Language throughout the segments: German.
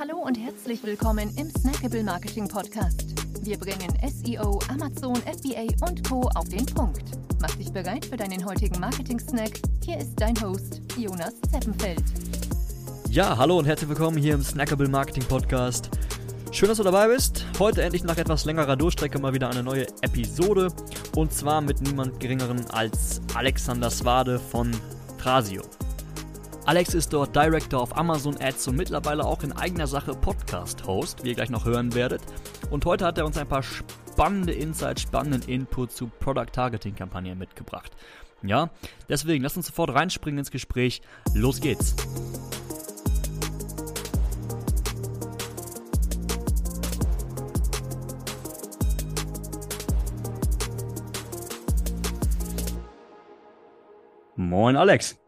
Hallo und herzlich willkommen im Snackable Marketing Podcast. Wir bringen SEO, Amazon, FBA und Co. auf den Punkt. Mach dich bereit für deinen heutigen Marketing-Snack. Hier ist dein Host, Jonas Zeppenfeld. Ja, hallo und herzlich willkommen hier im Snackable Marketing Podcast. Schön, dass du dabei bist. Heute endlich nach etwas längerer Durchstrecke mal wieder eine neue Episode. Und zwar mit niemand geringeren als Alexander Swade von Trasio. Alex ist dort Director auf Amazon Ads und mittlerweile auch in eigener Sache Podcast-Host, wie ihr gleich noch hören werdet. Und heute hat er uns ein paar spannende Insights, spannenden Input zu Product-Targeting-Kampagnen mitgebracht. Ja, deswegen lasst uns sofort reinspringen ins Gespräch. Los geht's! Moin Alex.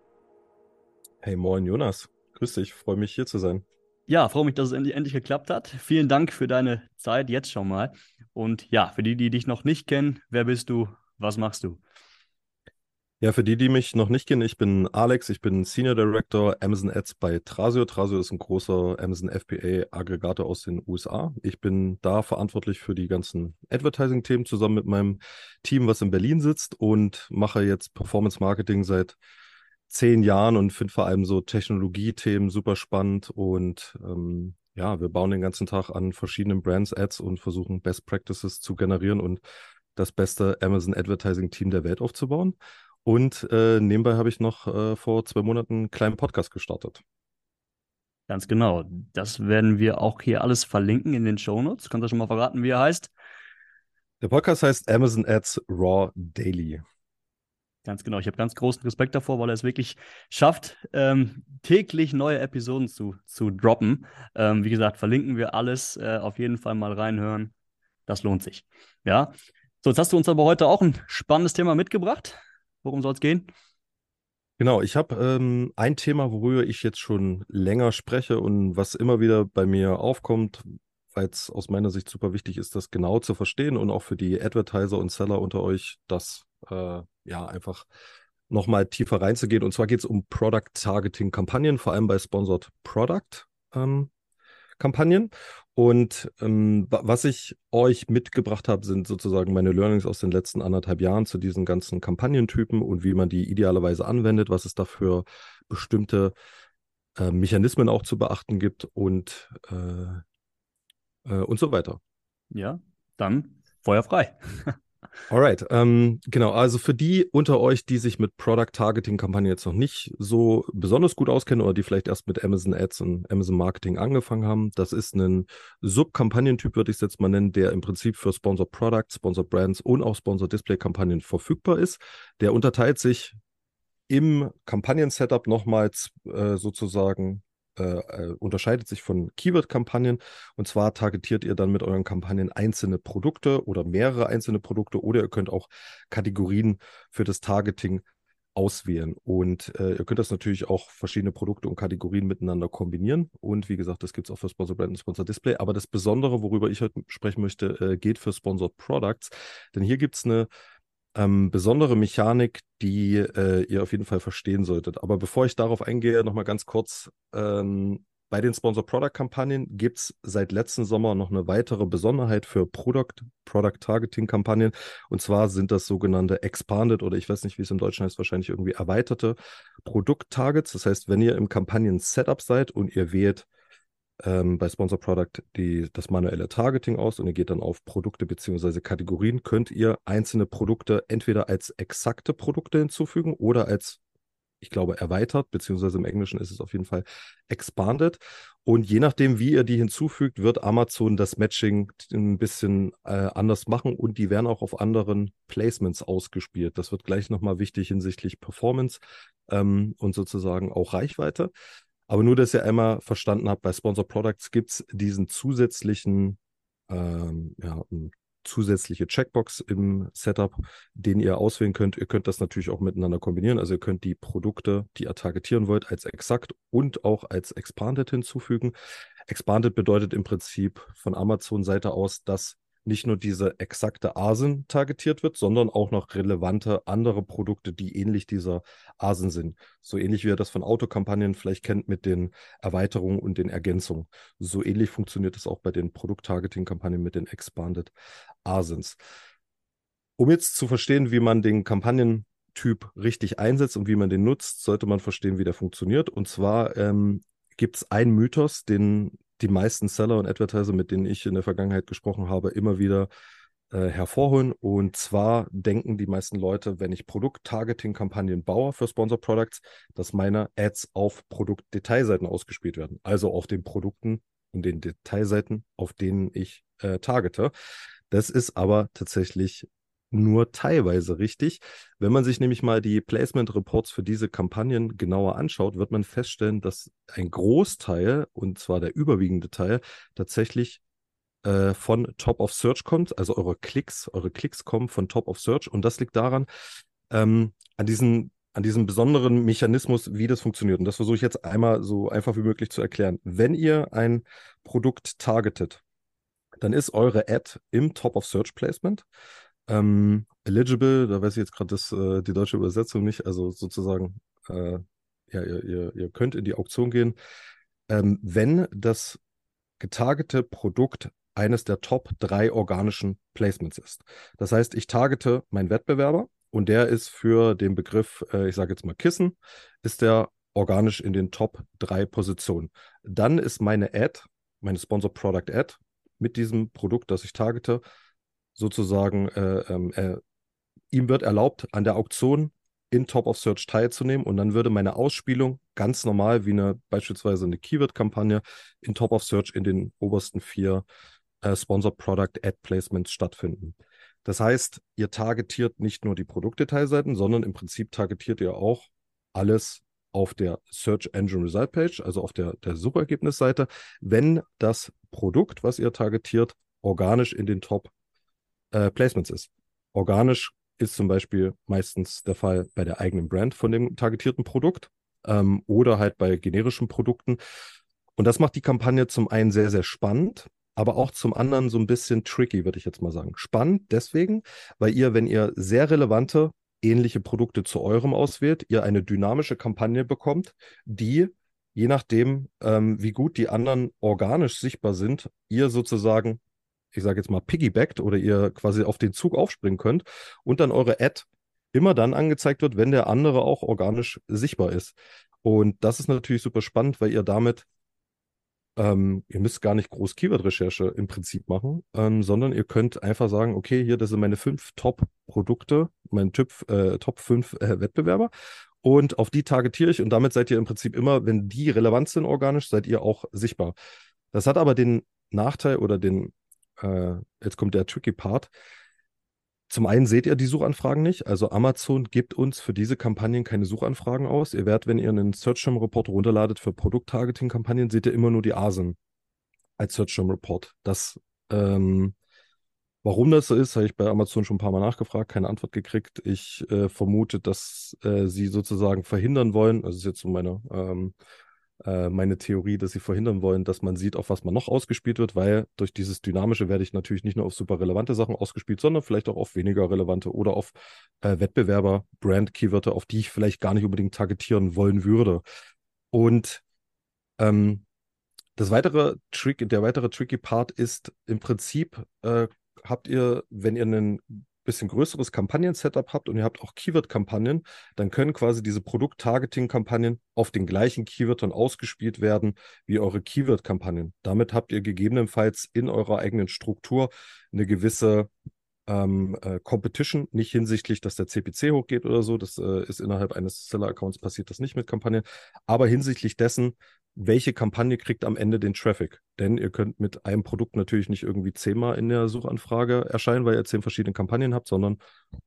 Hey, moin Jonas. Grüß dich, freue mich hier zu sein. Ja, freue mich, dass es endlich, endlich geklappt hat. Vielen Dank für deine Zeit jetzt schon mal. Und ja, für die, die dich noch nicht kennen, wer bist du? Was machst du? Ja, für die, die mich noch nicht kennen, ich bin Alex, ich bin Senior Director Amazon Ads bei Trasio. Trasio ist ein großer Amazon FBA Aggregator aus den USA. Ich bin da verantwortlich für die ganzen Advertising-Themen zusammen mit meinem Team, was in Berlin sitzt und mache jetzt Performance Marketing seit zehn Jahren und finde vor allem so Technologie-Themen super spannend und ähm, ja, wir bauen den ganzen Tag an verschiedenen Brands Ads und versuchen Best Practices zu generieren und das beste Amazon Advertising Team der Welt aufzubauen. Und äh, nebenbei habe ich noch äh, vor zwei Monaten einen kleinen Podcast gestartet. Ganz genau. Das werden wir auch hier alles verlinken in den Show Notes. Kannst du schon mal verraten, wie er heißt? Der Podcast heißt Amazon Ads Raw Daily. Ganz genau. Ich habe ganz großen Respekt davor, weil er es wirklich schafft, ähm, täglich neue Episoden zu, zu droppen. Ähm, wie gesagt, verlinken wir alles. Äh, auf jeden Fall mal reinhören. Das lohnt sich. Ja. So, jetzt hast du uns aber heute auch ein spannendes Thema mitgebracht. Worum soll es gehen? Genau, ich habe ähm, ein Thema, worüber ich jetzt schon länger spreche und was immer wieder bei mir aufkommt, weil es aus meiner Sicht super wichtig ist, das genau zu verstehen und auch für die Advertiser und Seller unter euch das äh, ja einfach nochmal tiefer reinzugehen. Und zwar geht es um Product Targeting Kampagnen, vor allem bei Sponsored Product ähm, Kampagnen. Und ähm, was ich euch mitgebracht habe, sind sozusagen meine Learnings aus den letzten anderthalb Jahren zu diesen ganzen Kampagnentypen und wie man die idealerweise anwendet, was es dafür bestimmte äh, Mechanismen auch zu beachten gibt und, äh, äh, und so weiter. Ja, dann Feuer frei. Alright, ähm, genau. Also für die unter euch, die sich mit Product Targeting Kampagnen jetzt noch nicht so besonders gut auskennen oder die vielleicht erst mit Amazon Ads und Amazon Marketing angefangen haben, das ist ein Sub-Kampagnentyp, würde ich es jetzt mal nennen, der im Prinzip für Sponsor Products, Sponsor Brands und auch Sponsor Display Kampagnen verfügbar ist. Der unterteilt sich im Kampagnen-Setup nochmals äh, sozusagen äh, äh, unterscheidet sich von Keyword-Kampagnen. Und zwar targetiert ihr dann mit euren Kampagnen einzelne Produkte oder mehrere einzelne Produkte oder ihr könnt auch Kategorien für das Targeting auswählen. Und äh, ihr könnt das natürlich auch verschiedene Produkte und Kategorien miteinander kombinieren. Und wie gesagt, das gibt es auch für Sponsor Brand und Sponsor Display. Aber das Besondere, worüber ich heute sprechen möchte, äh, geht für Sponsored Products. Denn hier gibt es eine ähm, besondere Mechanik, die äh, ihr auf jeden Fall verstehen solltet. Aber bevor ich darauf eingehe, nochmal ganz kurz. Ähm, bei den Sponsor Product Kampagnen gibt es seit letzten Sommer noch eine weitere Besonderheit für Product, Product Targeting Kampagnen. Und zwar sind das sogenannte Expanded oder ich weiß nicht, wie es im Deutschen heißt, wahrscheinlich irgendwie erweiterte Produkt-Targets. Das heißt, wenn ihr im Kampagnen-Setup seid und ihr wählt ähm, bei Sponsor Product die, das manuelle Targeting aus und ihr geht dann auf Produkte bzw. Kategorien, könnt ihr einzelne Produkte entweder als exakte Produkte hinzufügen oder als, ich glaube, erweitert, beziehungsweise im Englischen ist es auf jeden Fall expanded. Und je nachdem, wie ihr die hinzufügt, wird Amazon das Matching ein bisschen äh, anders machen und die werden auch auf anderen Placements ausgespielt. Das wird gleich nochmal wichtig hinsichtlich Performance ähm, und sozusagen auch Reichweite. Aber nur, dass ihr einmal verstanden habt, bei Sponsor Products gibt es diesen zusätzlichen, ähm, ja, zusätzliche Checkbox im Setup, den ihr auswählen könnt. Ihr könnt das natürlich auch miteinander kombinieren. Also ihr könnt die Produkte, die ihr targetieren wollt, als exakt und auch als expanded hinzufügen. Expanded bedeutet im Prinzip von Amazon-Seite aus, dass nicht nur diese exakte ASIN targetiert wird, sondern auch noch relevante andere Produkte, die ähnlich dieser ASIN sind. So ähnlich wie ihr das von Autokampagnen vielleicht kennt mit den Erweiterungen und den Ergänzungen. So ähnlich funktioniert es auch bei den Produkt-Targeting-Kampagnen mit den Expanded ASINs. Um jetzt zu verstehen, wie man den Kampagnentyp richtig einsetzt und wie man den nutzt, sollte man verstehen, wie der funktioniert. Und zwar ähm, gibt es einen Mythos, den die meisten Seller und Advertiser, mit denen ich in der Vergangenheit gesprochen habe, immer wieder äh, hervorholen. Und zwar denken die meisten Leute, wenn ich Produkt-Targeting-Kampagnen baue für Sponsor Products, dass meine Ads auf Produktdetailseiten ausgespielt werden. Also auf den Produkten und den Detailseiten, auf denen ich äh, targete. Das ist aber tatsächlich nur teilweise richtig. Wenn man sich nämlich mal die Placement Reports für diese Kampagnen genauer anschaut, wird man feststellen, dass ein Großteil, und zwar der überwiegende Teil, tatsächlich äh, von Top of Search kommt. Also eure Klicks, eure Klicks kommen von Top of Search. Und das liegt daran, ähm, an diesen an diesem besonderen Mechanismus, wie das funktioniert. Und das versuche ich jetzt einmal so einfach wie möglich zu erklären. Wenn ihr ein Produkt targetet, dann ist eure Ad im Top of Search Placement. Ähm, eligible, da weiß ich jetzt gerade äh, die deutsche Übersetzung nicht, also sozusagen, äh, ja, ihr, ihr, ihr, könnt in die Auktion gehen, ähm, wenn das getargete Produkt eines der Top drei organischen Placements ist. Das heißt, ich targete meinen Wettbewerber und der ist für den Begriff, äh, ich sage jetzt mal Kissen, ist der organisch in den Top drei Positionen. Dann ist meine Ad, meine Sponsor Product Ad mit diesem Produkt, das ich targete, sozusagen, äh, ähm, äh, ihm wird erlaubt, an der Auktion in Top of Search teilzunehmen und dann würde meine Ausspielung ganz normal wie eine beispielsweise eine Keyword-Kampagne in Top of Search in den obersten vier äh, Sponsor Product Ad Placements stattfinden. Das heißt, ihr targetiert nicht nur die Produktdetailseiten, sondern im Prinzip targetiert ihr auch alles auf der Search Engine Result Page, also auf der, der Suchergebnisseite, wenn das Produkt, was ihr targetiert, organisch in den Top äh, Placements ist. Organisch ist zum Beispiel meistens der Fall bei der eigenen Brand von dem targetierten Produkt ähm, oder halt bei generischen Produkten. Und das macht die Kampagne zum einen sehr, sehr spannend, aber auch zum anderen so ein bisschen tricky, würde ich jetzt mal sagen. Spannend deswegen, weil ihr, wenn ihr sehr relevante, ähnliche Produkte zu eurem auswählt, ihr eine dynamische Kampagne bekommt, die je nachdem, ähm, wie gut die anderen organisch sichtbar sind, ihr sozusagen ich sage jetzt mal, piggybackt oder ihr quasi auf den Zug aufspringen könnt und dann eure Ad immer dann angezeigt wird, wenn der andere auch organisch sichtbar ist. Und das ist natürlich super spannend, weil ihr damit, ähm, ihr müsst gar nicht groß Keyword-Recherche im Prinzip machen, ähm, sondern ihr könnt einfach sagen, okay, hier, das sind meine fünf Top-Produkte, mein typ, äh, Top 5 äh, Wettbewerber. Und auf die targetiere ich und damit seid ihr im Prinzip immer, wenn die relevant sind organisch, seid ihr auch sichtbar. Das hat aber den Nachteil oder den äh, jetzt kommt der tricky Part. Zum einen seht ihr die Suchanfragen nicht. Also Amazon gibt uns für diese Kampagnen keine Suchanfragen aus. Ihr werdet, wenn ihr einen Search Term Report runterladet für Produkt-Targeting-Kampagnen, seht ihr immer nur die ASIN als Search Term Report. Das, ähm, warum das so ist, habe ich bei Amazon schon ein paar Mal nachgefragt, keine Antwort gekriegt. Ich äh, vermute, dass äh, sie sozusagen verhindern wollen, also das ist jetzt so meine ähm, äh, meine Theorie, dass sie verhindern wollen, dass man sieht, auf was man noch ausgespielt wird, weil durch dieses Dynamische werde ich natürlich nicht nur auf super relevante Sachen ausgespielt, sondern vielleicht auch auf weniger relevante oder auf äh, Wettbewerber, Brand-Keywörter, auf die ich vielleicht gar nicht unbedingt targetieren wollen würde. Und ähm, das weitere Trick, der weitere tricky Part ist im Prinzip, äh, habt ihr, wenn ihr einen bisschen größeres Kampagnen-Setup habt und ihr habt auch Keyword-Kampagnen, dann können quasi diese Produkt-Targeting-Kampagnen auf den gleichen Keywörtern ausgespielt werden wie eure Keyword-Kampagnen. Damit habt ihr gegebenenfalls in eurer eigenen Struktur eine gewisse ähm, äh, Competition, nicht hinsichtlich, dass der CPC hochgeht oder so. Das äh, ist innerhalb eines Seller-Accounts passiert das nicht mit Kampagnen, aber hinsichtlich dessen, welche Kampagne kriegt am Ende den Traffic. Denn ihr könnt mit einem Produkt natürlich nicht irgendwie zehnmal in der Suchanfrage erscheinen, weil ihr zehn verschiedene Kampagnen habt, sondern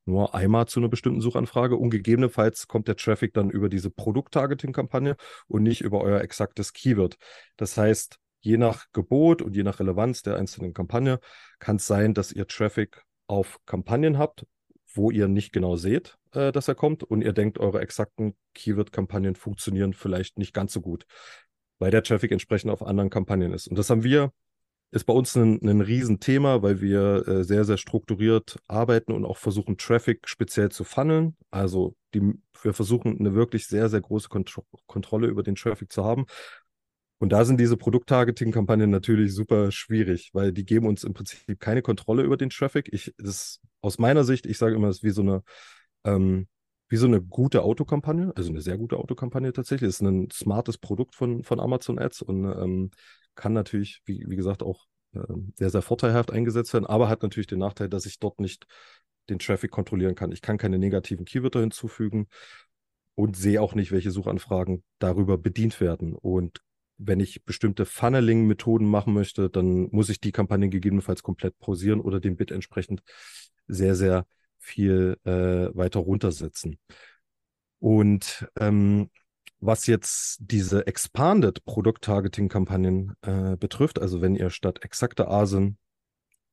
nur einmal zu einer bestimmten Suchanfrage. Und gegebenenfalls kommt der Traffic dann über diese Produkt-Targeting-Kampagne und nicht über euer exaktes Keyword. Das heißt, je nach Gebot und je nach Relevanz der einzelnen Kampagne kann es sein, dass ihr Traffic auf Kampagnen habt, wo ihr nicht genau seht, äh, dass er kommt und ihr denkt, eure exakten Keyword-Kampagnen funktionieren vielleicht nicht ganz so gut weil der Traffic entsprechend auf anderen Kampagnen ist. Und das haben wir ist bei uns ein, ein Riesenthema, weil wir äh, sehr, sehr strukturiert arbeiten und auch versuchen, Traffic speziell zu funneln. Also die, wir versuchen eine wirklich sehr, sehr große Kont Kontrolle über den Traffic zu haben. Und da sind diese Produkt-Targeting-Kampagnen natürlich super schwierig, weil die geben uns im Prinzip keine Kontrolle über den Traffic. Ich, das aus meiner Sicht, ich sage immer, es ist wie so eine, ähm, wie so eine gute Autokampagne, also eine sehr gute Autokampagne tatsächlich. Es ist ein smartes Produkt von, von Amazon Ads und ähm, kann natürlich, wie, wie gesagt, auch äh, sehr, sehr vorteilhaft eingesetzt werden, aber hat natürlich den Nachteil, dass ich dort nicht den Traffic kontrollieren kann. Ich kann keine negativen Keywörter hinzufügen und sehe auch nicht, welche Suchanfragen darüber bedient werden. Und wenn ich bestimmte Funneling-Methoden machen möchte, dann muss ich die Kampagne gegebenenfalls komplett pausieren oder den Bit entsprechend sehr, sehr viel äh, weiter runtersetzen. Und ähm, was jetzt diese Expanded Produkt-Targeting-Kampagnen äh, betrifft, also wenn ihr statt exakter ASIN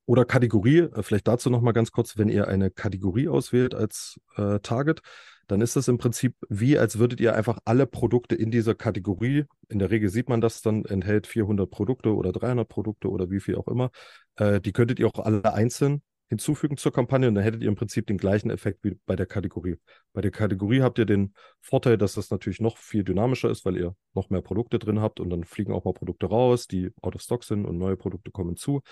oder Kategorie, äh, vielleicht dazu nochmal ganz kurz, wenn ihr eine Kategorie auswählt als äh, Target, dann ist das im Prinzip wie, als würdet ihr einfach alle Produkte in dieser Kategorie, in der Regel sieht man das dann, enthält 400 Produkte oder 300 Produkte oder wie viel auch immer, äh, die könntet ihr auch alle einzeln hinzufügen zur Kampagne und dann hättet ihr im Prinzip den gleichen Effekt wie bei der Kategorie. Bei der Kategorie habt ihr den Vorteil, dass das natürlich noch viel dynamischer ist, weil ihr noch mehr Produkte drin habt und dann fliegen auch mal Produkte raus, die out of stock sind und neue Produkte kommen zu.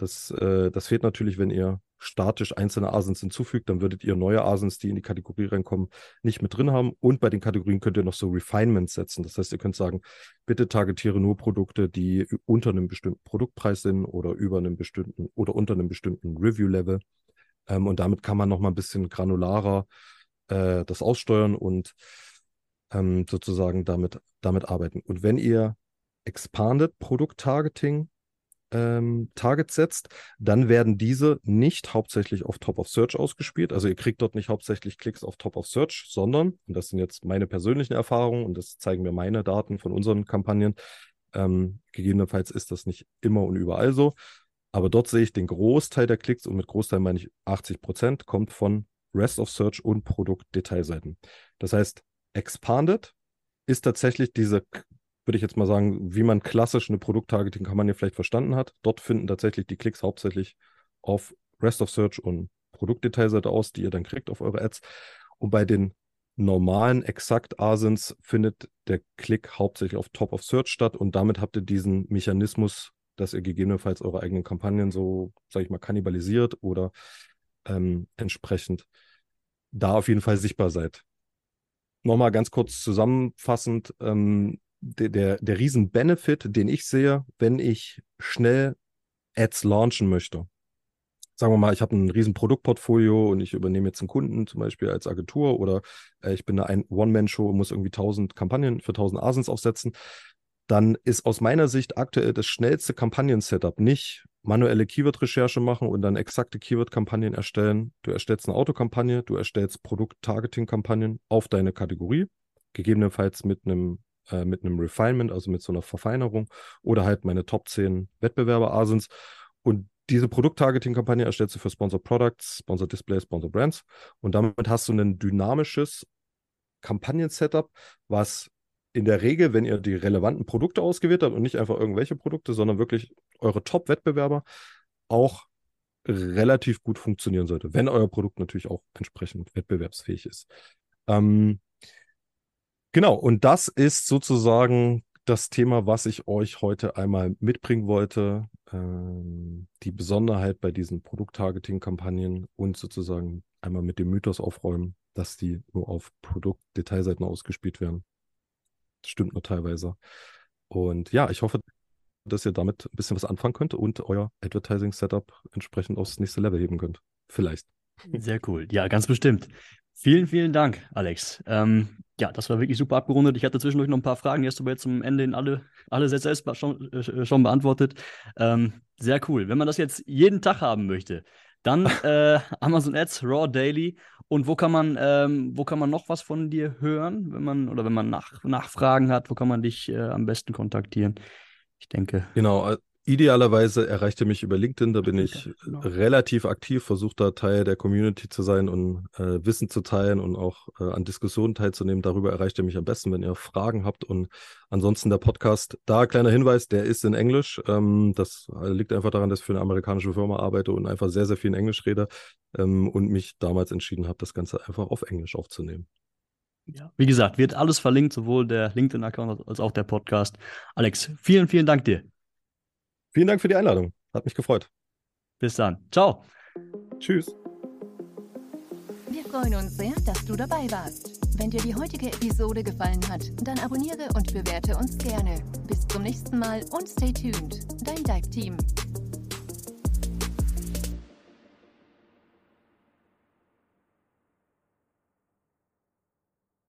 Das, äh, das fehlt natürlich, wenn ihr statisch einzelne Asins hinzufügt, dann würdet ihr neue Asins, die in die Kategorie reinkommen, nicht mit drin haben. Und bei den Kategorien könnt ihr noch so Refinements setzen. Das heißt, ihr könnt sagen, bitte targetiere nur Produkte, die unter einem bestimmten Produktpreis sind oder über einem bestimmten oder unter einem bestimmten Review-Level. Ähm, und damit kann man noch mal ein bisschen granularer äh, das aussteuern und ähm, sozusagen damit, damit arbeiten. Und wenn ihr Expanded Produkt-Targeting ähm, Targets setzt, dann werden diese nicht hauptsächlich auf Top of Search ausgespielt. Also ihr kriegt dort nicht hauptsächlich Klicks auf Top of Search, sondern, und das sind jetzt meine persönlichen Erfahrungen und das zeigen mir meine Daten von unseren Kampagnen, ähm, gegebenenfalls ist das nicht immer und überall so, aber dort sehe ich den Großteil der Klicks und mit Großteil meine ich 80 Prozent kommt von Rest of Search und Produktdetailseiten. Das heißt, Expanded ist tatsächlich diese würde ich jetzt mal sagen, wie man klassisch eine Produkt-Targeting-Kampagne vielleicht verstanden hat. Dort finden tatsächlich die Klicks hauptsächlich auf Rest of Search und Produktdetailseite aus, die ihr dann kriegt auf eure Ads. Und bei den normalen exakt Asins findet der Klick hauptsächlich auf Top of Search statt und damit habt ihr diesen Mechanismus, dass ihr gegebenenfalls eure eigenen Kampagnen so, sage ich mal, kannibalisiert oder ähm, entsprechend da auf jeden Fall sichtbar seid. Nochmal ganz kurz zusammenfassend, ähm, der, der, der Riesen-Benefit, den ich sehe, wenn ich schnell Ads launchen möchte. Sagen wir mal, ich habe ein riesen Produktportfolio und ich übernehme jetzt einen Kunden zum Beispiel als Agentur oder äh, ich bin eine One-Man-Show und muss irgendwie 1000 Kampagnen für 1000 Asins aufsetzen. Dann ist aus meiner Sicht aktuell das schnellste Kampagnen-Setup nicht manuelle Keyword-Recherche machen und dann exakte Keyword-Kampagnen erstellen. Du erstellst eine Autokampagne, du erstellst Produkt-Targeting-Kampagnen auf deine Kategorie, gegebenenfalls mit einem äh, mit einem Refinement, also mit so einer Verfeinerung oder halt meine Top 10 Wettbewerber Asins. Und diese Produkt-Targeting-Kampagne erstellst du für Sponsor Products, Sponsor Displays, Sponsor Brands. Und damit hast du ein dynamisches Kampagnen-Setup, was in der Regel, wenn ihr die relevanten Produkte ausgewählt habt und nicht einfach irgendwelche Produkte, sondern wirklich eure Top-Wettbewerber, auch relativ gut funktionieren sollte, wenn euer Produkt natürlich auch entsprechend wettbewerbsfähig ist. Ähm, Genau, und das ist sozusagen das Thema, was ich euch heute einmal mitbringen wollte. Ähm, die Besonderheit bei diesen Produkt-Targeting-Kampagnen und sozusagen einmal mit dem Mythos aufräumen, dass die nur auf Produktdetailseiten ausgespielt werden. Das stimmt nur teilweise. Und ja, ich hoffe, dass ihr damit ein bisschen was anfangen könnt und euer Advertising-Setup entsprechend aufs nächste Level heben könnt. Vielleicht. Sehr cool. Ja, ganz bestimmt. Vielen, vielen Dank, Alex. Ähm, ja, das war wirklich super abgerundet. Ich hatte zwischendurch noch ein paar Fragen, die hast du aber jetzt zum Ende in alle, alle Sätze schon, äh, schon beantwortet. Ähm, sehr cool. Wenn man das jetzt jeden Tag haben möchte, dann äh, Amazon Ads, Raw Daily. Und wo kann man, ähm, wo kann man noch was von dir hören, wenn man oder wenn man nach, Nachfragen hat, wo kann man dich äh, am besten kontaktieren? Ich denke. Genau, Idealerweise erreicht ihr mich über LinkedIn, da bin ich genau. relativ aktiv, versuche da Teil der Community zu sein und äh, Wissen zu teilen und auch äh, an Diskussionen teilzunehmen. Darüber erreicht ihr mich am besten, wenn ihr Fragen habt. Und ansonsten der Podcast, da kleiner Hinweis, der ist in Englisch. Ähm, das liegt einfach daran, dass ich für eine amerikanische Firma arbeite und einfach sehr, sehr viel in Englisch rede ähm, und mich damals entschieden habe, das Ganze einfach auf Englisch aufzunehmen. Ja. Wie gesagt, wird alles verlinkt, sowohl der LinkedIn-Account als auch der Podcast. Alex, vielen, vielen Dank dir. Vielen Dank für die Einladung. Hat mich gefreut. Bis dann. Ciao. Tschüss. Wir freuen uns sehr, dass du dabei warst. Wenn dir die heutige Episode gefallen hat, dann abonniere und bewerte uns gerne. Bis zum nächsten Mal und stay tuned. Dein Dive Team.